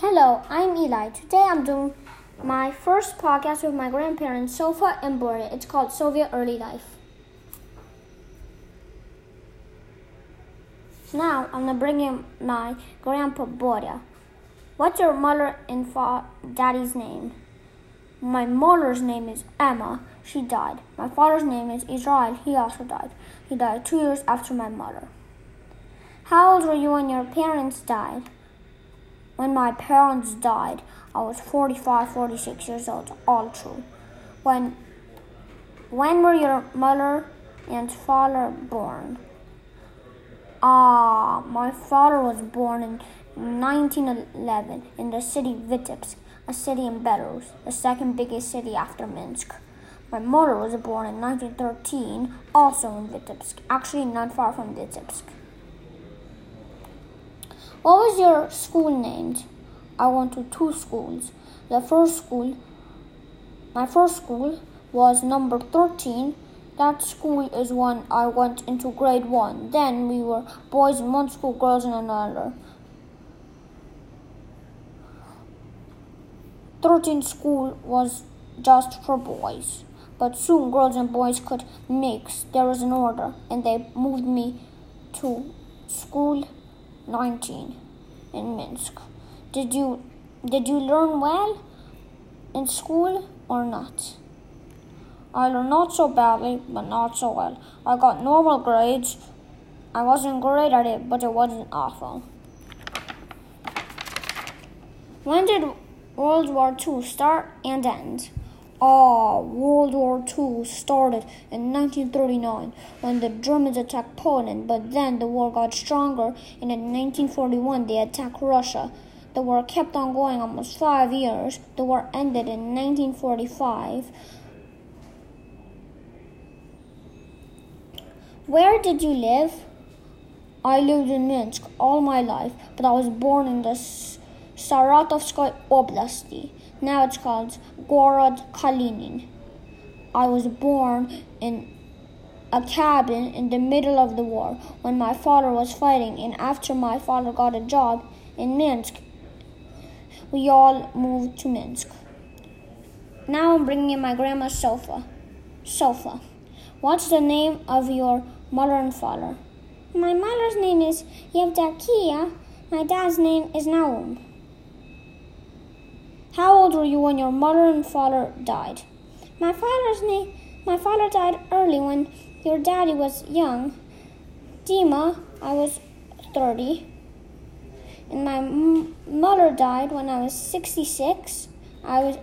Hello, I'm Eli. Today I'm doing my first podcast with my grandparents, Sofa and Boria. It's called Soviet Early Life. Now I'm gonna bring in my grandpa Boria. What's your mother and fa- daddy's name? My mother's name is Emma. She died. My father's name is Israel. He also died. He died two years after my mother. How old were you when your parents died? When my parents died, I was 45, 46 years old. All true. When when were your mother and father born? Ah, my father was born in 1911 in the city Vitebsk, a city in Belarus, the second biggest city after Minsk. My mother was born in 1913, also in Vitebsk, actually not far from Vitebsk. What was your school named? I went to two schools. The first school, my first school, was number 13. That school is when I went into grade one. Then we were boys in one school, girls in another. 13 school was just for boys. But soon girls and boys could mix. There was an order, and they moved me to school 19 in Minsk. Did you did you learn well in school or not? I learned not so badly, but not so well. I got normal grades. I wasn't great at it, but it wasn't awful. When did World War II start and end? Ah, World War II started in 1939 when the Germans attacked Poland, but then the war got stronger, and in 1941 they attacked Russia. The war kept on going almost five years. The war ended in 1945. Where did you live? I lived in Minsk all my life, but I was born in the Saratovskoy Oblasti. Now it's called Gorod Kalinin. I was born in a cabin in the middle of the war when my father was fighting, and after my father got a job in Minsk, we all moved to Minsk. Now I'm bringing in my grandma's sofa. Sofa. What's the name of your mother and father? My mother's name is Yevdakia. My dad's name is Naum. How old were you when your mother and father died? My father's name my father died early when your daddy was young. Dima, I was 30. And my mother died when I was 66. I was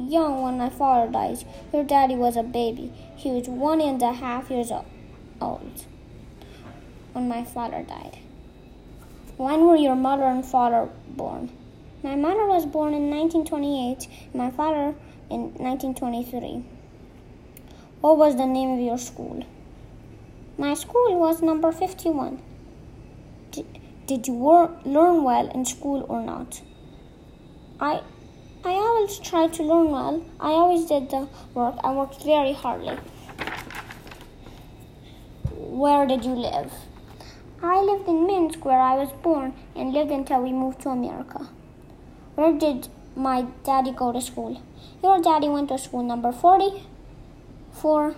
young when my father died. Your daddy was a baby. He was one and a half years old when my father died. When were your mother and father born? My mother was born in 1928 and my father in 1923. What was the name of your school? My school was number 51. Did, did you wor- learn well in school or not? I I always tried to learn well. I always did the work. I worked very hardly. Where did you live? I lived in Minsk where I was born and lived until we moved to America. Where did my daddy go to school? Your daddy went to school number 40 for